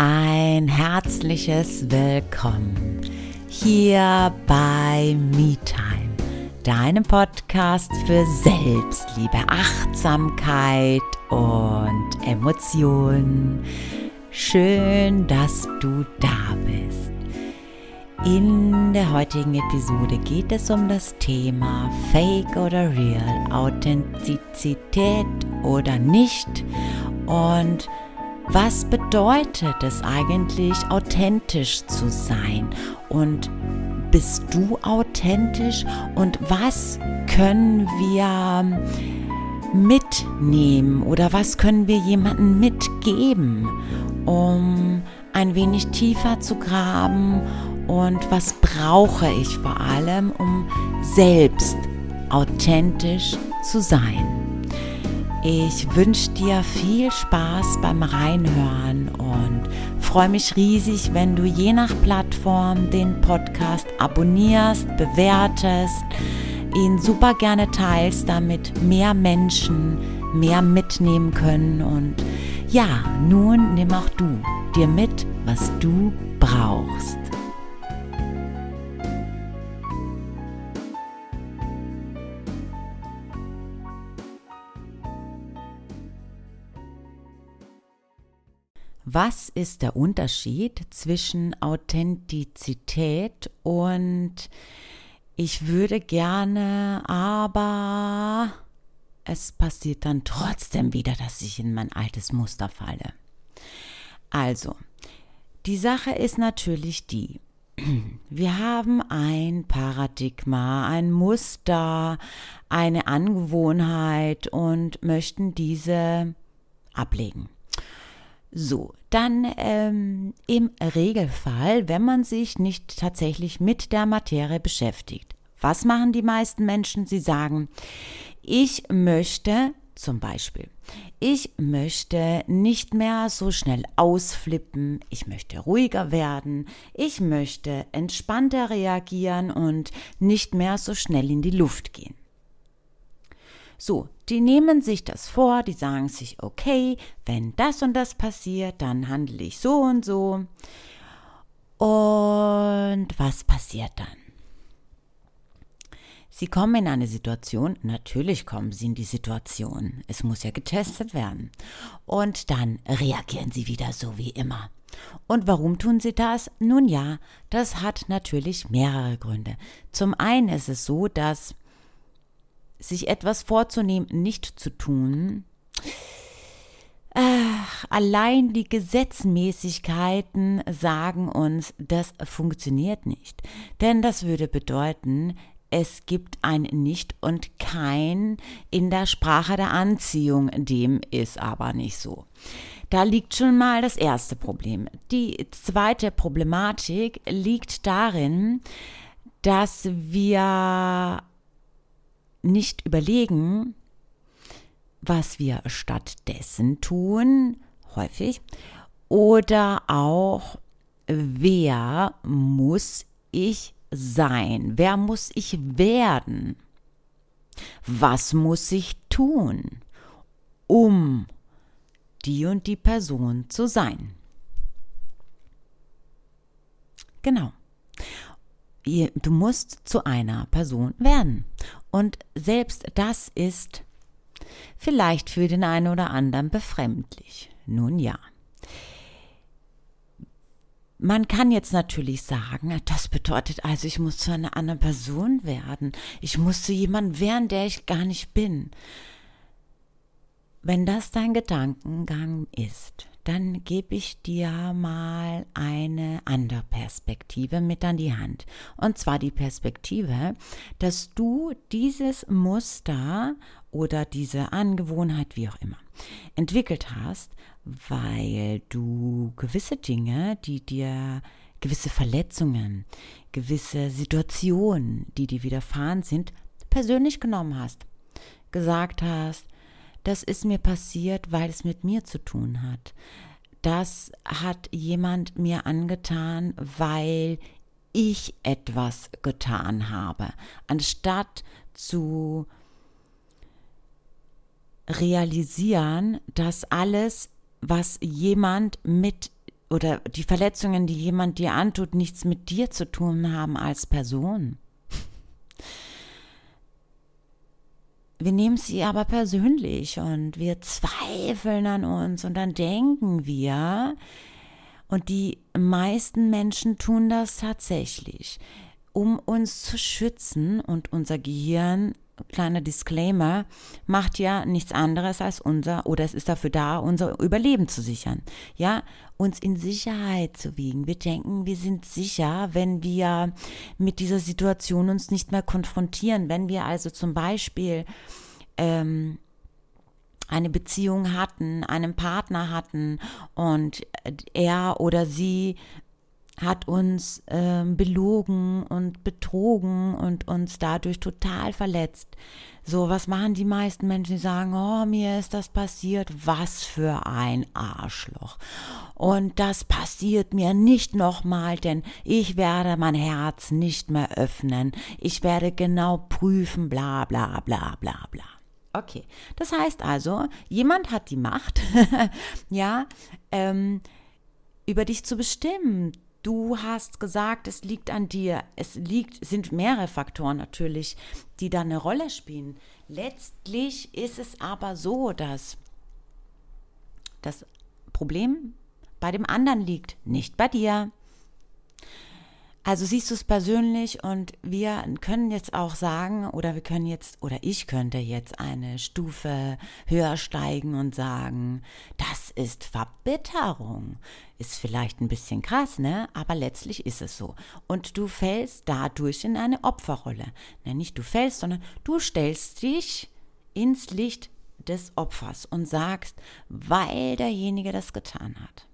ein herzliches Willkommen hier bei MeTime, deinem Podcast für Selbstliebe, Achtsamkeit und Emotionen. Schön, dass du da bist. In der heutigen Episode geht es um das Thema Fake oder Real, Authentizität oder nicht und was bedeutet es eigentlich, authentisch zu sein? Und bist du authentisch? Und was können wir mitnehmen oder was können wir jemandem mitgeben, um ein wenig tiefer zu graben? Und was brauche ich vor allem, um selbst authentisch zu sein? Ich wünsche dir viel Spaß beim Reinhören und freue mich riesig, wenn du je nach Plattform den Podcast abonnierst, bewertest, ihn super gerne teilst, damit mehr Menschen mehr mitnehmen können. Und ja, nun nimm auch du dir mit, was du brauchst. Was ist der Unterschied zwischen Authentizität und ich würde gerne, aber es passiert dann trotzdem wieder, dass ich in mein altes Muster falle. Also, die Sache ist natürlich die, wir haben ein Paradigma, ein Muster, eine Angewohnheit und möchten diese ablegen. So, dann ähm, im Regelfall, wenn man sich nicht tatsächlich mit der Materie beschäftigt. Was machen die meisten Menschen? Sie sagen, ich möchte zum Beispiel, ich möchte nicht mehr so schnell ausflippen, ich möchte ruhiger werden, ich möchte entspannter reagieren und nicht mehr so schnell in die Luft gehen. So, die nehmen sich das vor, die sagen sich, okay, wenn das und das passiert, dann handle ich so und so. Und was passiert dann? Sie kommen in eine Situation, natürlich kommen sie in die Situation, es muss ja getestet werden. Und dann reagieren sie wieder so wie immer. Und warum tun sie das? Nun ja, das hat natürlich mehrere Gründe. Zum einen ist es so, dass sich etwas vorzunehmen, nicht zu tun, Ach, allein die Gesetzmäßigkeiten sagen uns, das funktioniert nicht. Denn das würde bedeuten, es gibt ein Nicht und kein in der Sprache der Anziehung. Dem ist aber nicht so. Da liegt schon mal das erste Problem. Die zweite Problematik liegt darin, dass wir nicht überlegen, was wir stattdessen tun, häufig, oder auch, wer muss ich sein? Wer muss ich werden? Was muss ich tun, um die und die Person zu sein? Genau. Du musst zu einer Person werden. Und selbst das ist vielleicht für den einen oder anderen befremdlich. Nun ja. Man kann jetzt natürlich sagen, das bedeutet also, ich muss zu einer anderen Person werden. Ich muss zu jemandem werden, der ich gar nicht bin. Wenn das dein Gedankengang ist, dann gebe ich dir mal eine andere Perspektive mit an die Hand. Und zwar die Perspektive, dass du dieses Muster oder diese Angewohnheit, wie auch immer, entwickelt hast, weil du gewisse Dinge, die dir gewisse Verletzungen, gewisse Situationen, die dir widerfahren sind, persönlich genommen hast. Gesagt hast, das ist mir passiert, weil es mit mir zu tun hat. Das hat jemand mir angetan, weil ich etwas getan habe, anstatt zu realisieren, dass alles, was jemand mit oder die Verletzungen, die jemand dir antut, nichts mit dir zu tun haben als Person. Wir nehmen sie aber persönlich und wir zweifeln an uns und dann denken wir, und die meisten Menschen tun das tatsächlich, um uns zu schützen und unser Gehirn kleiner Disclaimer, macht ja nichts anderes als unser, oder es ist dafür da, unser Überleben zu sichern. Ja, uns in Sicherheit zu wiegen. Wir denken, wir sind sicher, wenn wir mit dieser Situation uns nicht mehr konfrontieren. Wenn wir also zum Beispiel ähm, eine Beziehung hatten, einen Partner hatten und er oder sie hat uns äh, belogen und betrogen und uns dadurch total verletzt. So, was machen die meisten Menschen, die sagen, oh, mir ist das passiert, was für ein Arschloch. Und das passiert mir nicht nochmal, denn ich werde mein Herz nicht mehr öffnen. Ich werde genau prüfen, bla bla bla bla bla. Okay, das heißt also, jemand hat die Macht, ja, ähm, über dich zu bestimmen, Du hast gesagt, es liegt an dir. Es liegt, sind mehrere Faktoren natürlich, die da eine Rolle spielen. Letztlich ist es aber so, dass das Problem bei dem anderen liegt, nicht bei dir. Also siehst du es persönlich und wir können jetzt auch sagen, oder wir können jetzt, oder ich könnte jetzt eine Stufe höher steigen und sagen, das ist Verbitterung. Ist vielleicht ein bisschen krass, ne? Aber letztlich ist es so. Und du fällst dadurch in eine Opferrolle. Ne, nicht du fällst, sondern du stellst dich ins Licht des Opfers und sagst, weil derjenige das getan hat.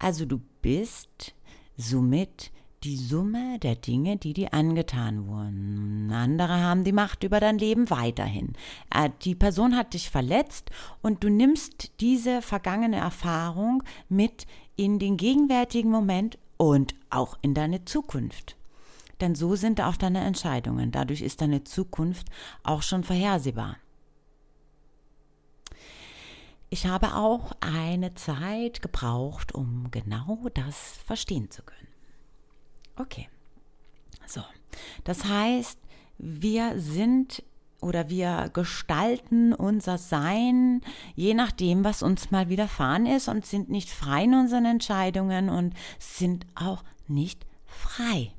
Also du bist somit die Summe der Dinge, die dir angetan wurden. Andere haben die Macht über dein Leben weiterhin. Äh, die Person hat dich verletzt und du nimmst diese vergangene Erfahrung mit in den gegenwärtigen Moment und auch in deine Zukunft. Denn so sind auch deine Entscheidungen. Dadurch ist deine Zukunft auch schon vorhersehbar. Ich habe auch eine Zeit gebraucht, um genau das verstehen zu können. Okay. So. Das heißt, wir sind oder wir gestalten unser Sein, je nachdem, was uns mal widerfahren ist und sind nicht frei in unseren Entscheidungen und sind auch nicht frei.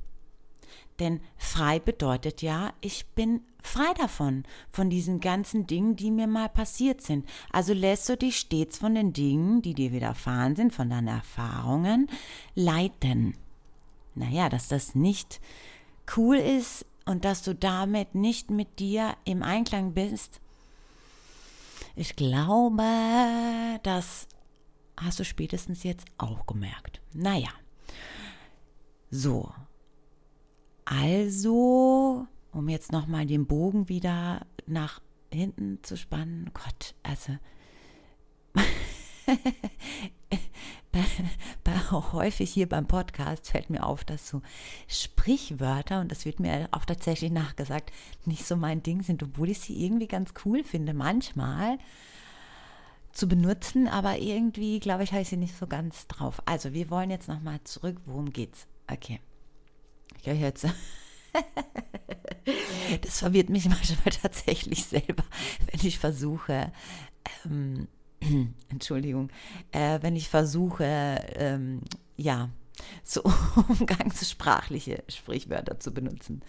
Denn frei bedeutet ja, ich bin frei davon, von diesen ganzen Dingen, die mir mal passiert sind. Also lässt du dich stets von den Dingen, die dir widerfahren sind, von deinen Erfahrungen, leiten naja, dass das nicht cool ist und dass du damit nicht mit dir im Einklang bist. Ich glaube, das hast du spätestens jetzt auch gemerkt. Naja, so. Also, um jetzt nochmal den Bogen wieder nach hinten zu spannen, Gott, also bei, häufig hier beim Podcast fällt mir auf, dass so Sprichwörter, und das wird mir auch tatsächlich nachgesagt, nicht so mein Ding sind, obwohl ich sie irgendwie ganz cool finde, manchmal zu benutzen, aber irgendwie, glaube ich, habe ich sie nicht so ganz drauf. Also, wir wollen jetzt nochmal zurück. Worum geht's? Okay. Ich höre jetzt. das verwirrt mich manchmal tatsächlich selber, wenn ich versuche, ähm, Entschuldigung, äh, wenn ich versuche, ähm, ja, so umgangssprachliche Sprichwörter zu benutzen.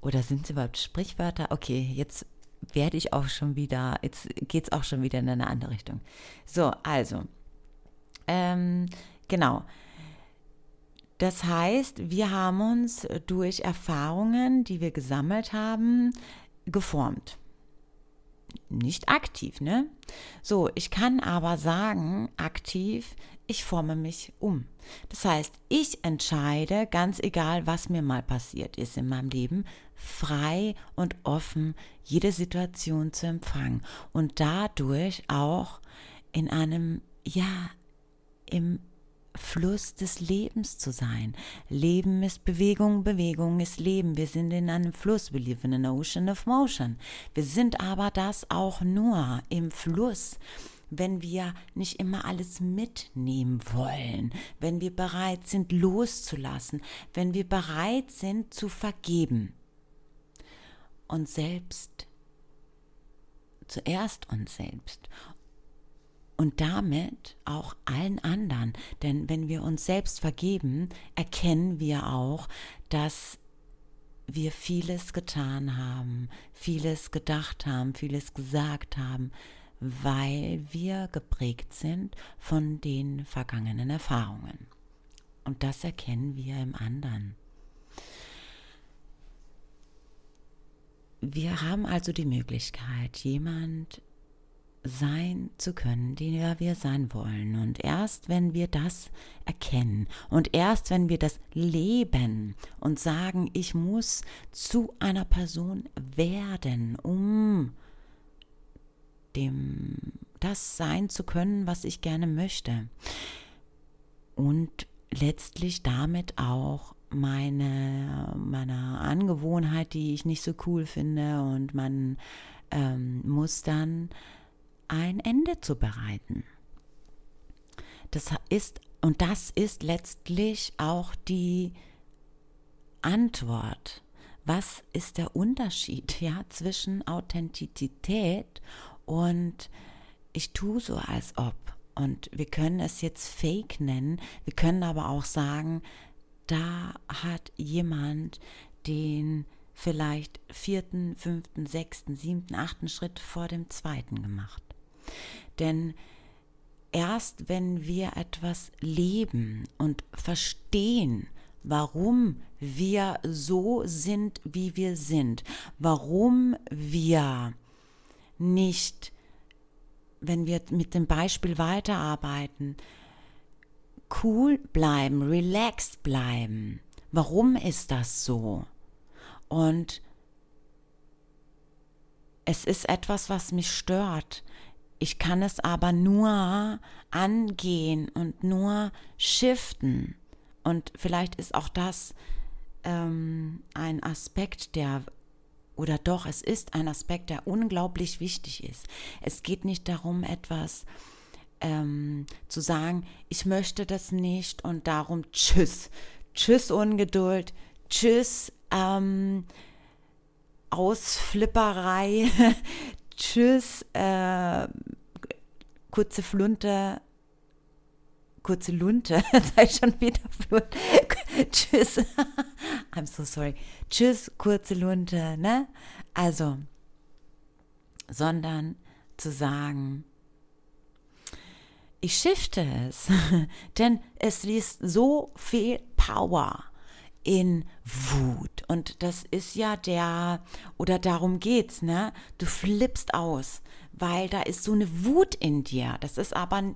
Oder sind es überhaupt Sprichwörter? Okay, jetzt werde ich auch schon wieder, jetzt geht es auch schon wieder in eine andere Richtung. So, also, ähm, genau. Das heißt, wir haben uns durch Erfahrungen, die wir gesammelt haben, geformt nicht aktiv, ne? So, ich kann aber sagen, aktiv, ich forme mich um. Das heißt, ich entscheide, ganz egal, was mir mal passiert ist in meinem Leben, frei und offen jede Situation zu empfangen und dadurch auch in einem, ja, im Fluss des Lebens zu sein. Leben ist Bewegung, Bewegung ist Leben. Wir sind in einem Fluss. We live in an ocean of motion. Wir sind aber das auch nur im Fluss wenn wir nicht immer alles mitnehmen wollen, wenn wir bereit sind loszulassen, wenn wir bereit sind zu vergeben. Und selbst, zuerst uns selbst und damit auch allen anderen. Denn wenn wir uns selbst vergeben, erkennen wir auch, dass wir vieles getan haben, vieles gedacht haben, vieles gesagt haben, weil wir geprägt sind von den vergangenen Erfahrungen. Und das erkennen wir im anderen. Wir haben also die Möglichkeit, jemand sein zu können, der wir sein wollen. Und erst wenn wir das erkennen und erst wenn wir das leben und sagen, ich muss zu einer Person werden, um dem das sein zu können, was ich gerne möchte. Und letztlich damit auch meine, meine Angewohnheit, die ich nicht so cool finde und man ähm, muss dann ein Ende zu bereiten. Das ist, und das ist letztlich auch die Antwort. Was ist der Unterschied ja, zwischen Authentizität und ich tue so als ob? Und wir können es jetzt Fake nennen, wir können aber auch sagen, da hat jemand den vielleicht vierten, fünften, sechsten, siebten, achten Schritt vor dem zweiten gemacht. Denn erst wenn wir etwas leben und verstehen, warum wir so sind, wie wir sind, warum wir nicht, wenn wir mit dem Beispiel weiterarbeiten, cool bleiben, relaxed bleiben. Warum ist das so? Und es ist etwas, was mich stört. Ich kann es aber nur angehen und nur shiften. Und vielleicht ist auch das ähm, ein Aspekt, der, oder doch, es ist ein Aspekt, der unglaublich wichtig ist. Es geht nicht darum, etwas ähm, zu sagen, ich möchte das nicht und darum tschüss. Tschüss Ungeduld, tschüss ähm, Ausflipperei, Tschüss, äh, kurze Flunte, kurze Lunte, sei schon wieder Flunte. Tschüss, I'm so sorry. Tschüss, kurze Lunte, ne? Also, sondern zu sagen, ich shifte es, denn es liest so viel Power in Wut. Und das ist ja der, oder darum geht's, ne? Du flippst aus, weil da ist so eine Wut in dir. Das ist aber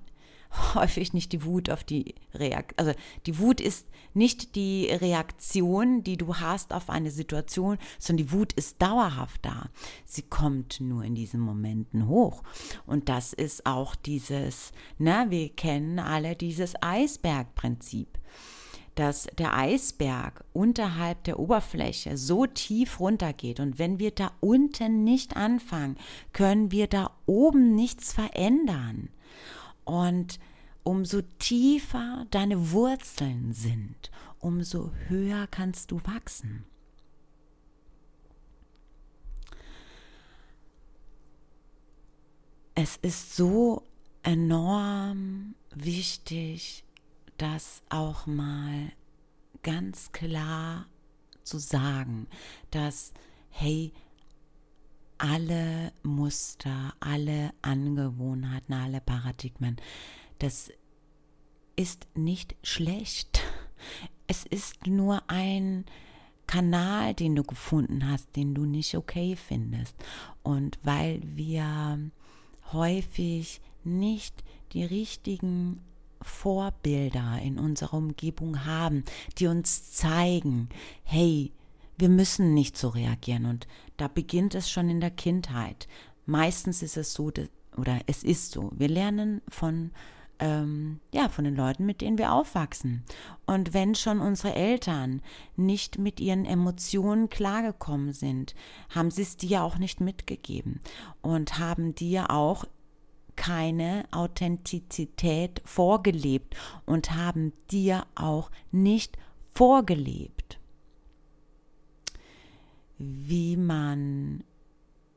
häufig nicht die Wut auf die Reaktion. Also die Wut ist nicht die Reaktion, die du hast auf eine Situation, sondern die Wut ist dauerhaft da. Sie kommt nur in diesen Momenten hoch. Und das ist auch dieses, ne, wir kennen alle dieses Eisbergprinzip dass der Eisberg unterhalb der Oberfläche so tief runtergeht. Und wenn wir da unten nicht anfangen, können wir da oben nichts verändern. Und umso tiefer deine Wurzeln sind, umso höher kannst du wachsen. Es ist so enorm wichtig, das auch mal ganz klar zu sagen, dass, hey, alle Muster, alle Angewohnheiten, alle Paradigmen, das ist nicht schlecht. Es ist nur ein Kanal, den du gefunden hast, den du nicht okay findest. Und weil wir häufig nicht die richtigen Vorbilder in unserer Umgebung haben, die uns zeigen, hey, wir müssen nicht so reagieren. Und da beginnt es schon in der Kindheit. Meistens ist es so, oder es ist so, wir lernen von, ähm, ja, von den Leuten, mit denen wir aufwachsen. Und wenn schon unsere Eltern nicht mit ihren Emotionen klargekommen sind, haben sie es dir auch nicht mitgegeben und haben dir auch keine Authentizität vorgelebt und haben dir auch nicht vorgelebt, wie man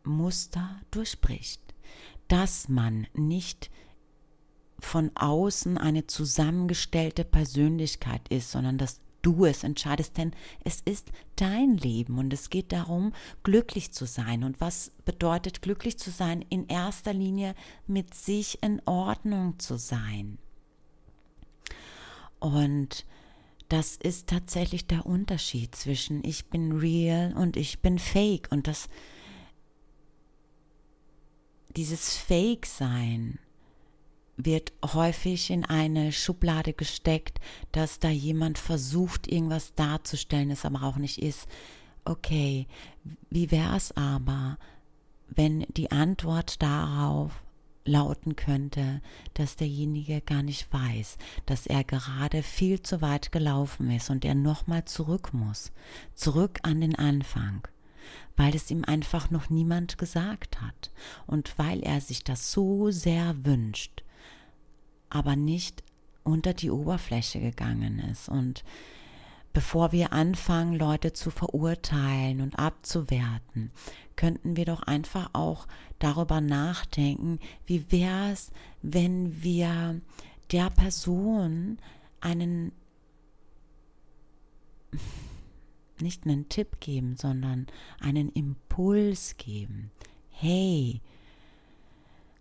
Muster durchbricht, dass man nicht von außen eine zusammengestellte Persönlichkeit ist, sondern dass du es entscheidest, denn es ist dein Leben und es geht darum, glücklich zu sein. Und was bedeutet glücklich zu sein? In erster Linie mit sich in Ordnung zu sein. Und das ist tatsächlich der Unterschied zwischen ich bin real und ich bin fake. Und das, dieses Fake-Sein, wird häufig in eine Schublade gesteckt, dass da jemand versucht, irgendwas darzustellen, es aber auch nicht ist. Okay, wie wäre es aber, wenn die Antwort darauf lauten könnte, dass derjenige gar nicht weiß, dass er gerade viel zu weit gelaufen ist und er nochmal zurück muss, zurück an den Anfang, weil es ihm einfach noch niemand gesagt hat und weil er sich das so sehr wünscht aber nicht unter die Oberfläche gegangen ist. Und bevor wir anfangen, Leute zu verurteilen und abzuwerten, könnten wir doch einfach auch darüber nachdenken, wie wäre es, wenn wir der Person einen nicht einen Tipp geben, sondern einen Impuls geben. Hey,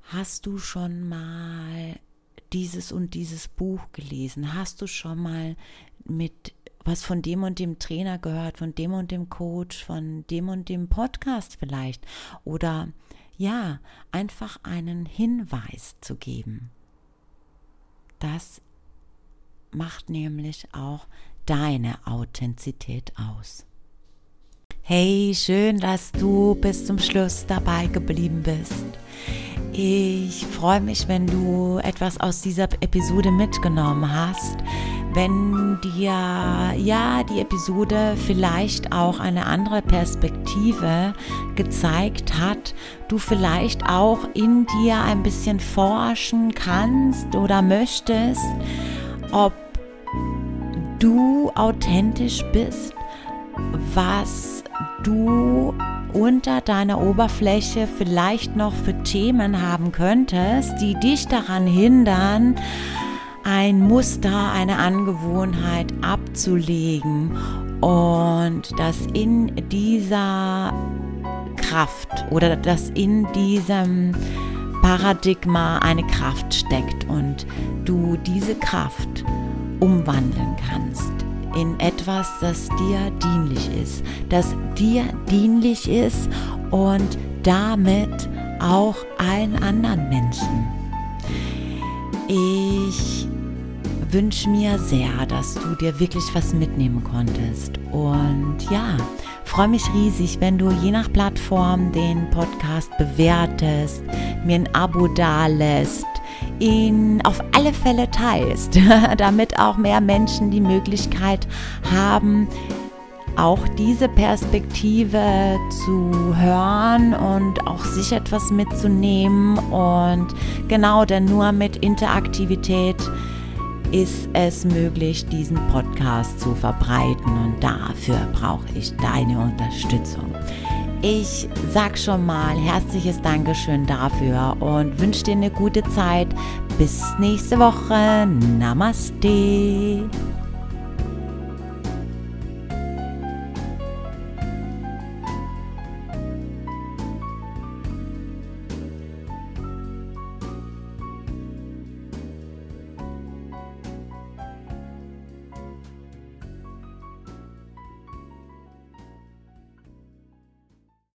hast du schon mal dieses und dieses Buch gelesen? Hast du schon mal mit was von dem und dem Trainer gehört, von dem und dem Coach, von dem und dem Podcast vielleicht? Oder ja, einfach einen Hinweis zu geben. Das macht nämlich auch deine Authentizität aus. Hey, schön, dass du bis zum Schluss dabei geblieben bist. Ich freue mich, wenn du etwas aus dieser Episode mitgenommen hast. Wenn dir ja die Episode vielleicht auch eine andere Perspektive gezeigt hat, du vielleicht auch in dir ein bisschen forschen kannst oder möchtest, ob du authentisch bist, was du unter deiner Oberfläche vielleicht noch für Themen haben könntest, die dich daran hindern, ein Muster, eine Angewohnheit abzulegen und dass in dieser Kraft oder dass in diesem Paradigma eine Kraft steckt und du diese Kraft umwandeln kannst in etwas, das dir dienlich ist, das dir dienlich ist und damit auch allen anderen Menschen. Ich wünsche mir sehr, dass du dir wirklich was mitnehmen konntest. Und ja, freue mich riesig, wenn du je nach Plattform den Podcast bewertest, mir ein Abo dalässt ihn auf alle Fälle teilst, damit auch mehr Menschen die Möglichkeit haben, auch diese Perspektive zu hören und auch sich etwas mitzunehmen. Und genau, denn nur mit Interaktivität ist es möglich, diesen Podcast zu verbreiten. Und dafür brauche ich deine Unterstützung. Ich sag schon mal herzliches Dankeschön dafür und wünsche dir eine gute Zeit. Bis nächste Woche. Namaste.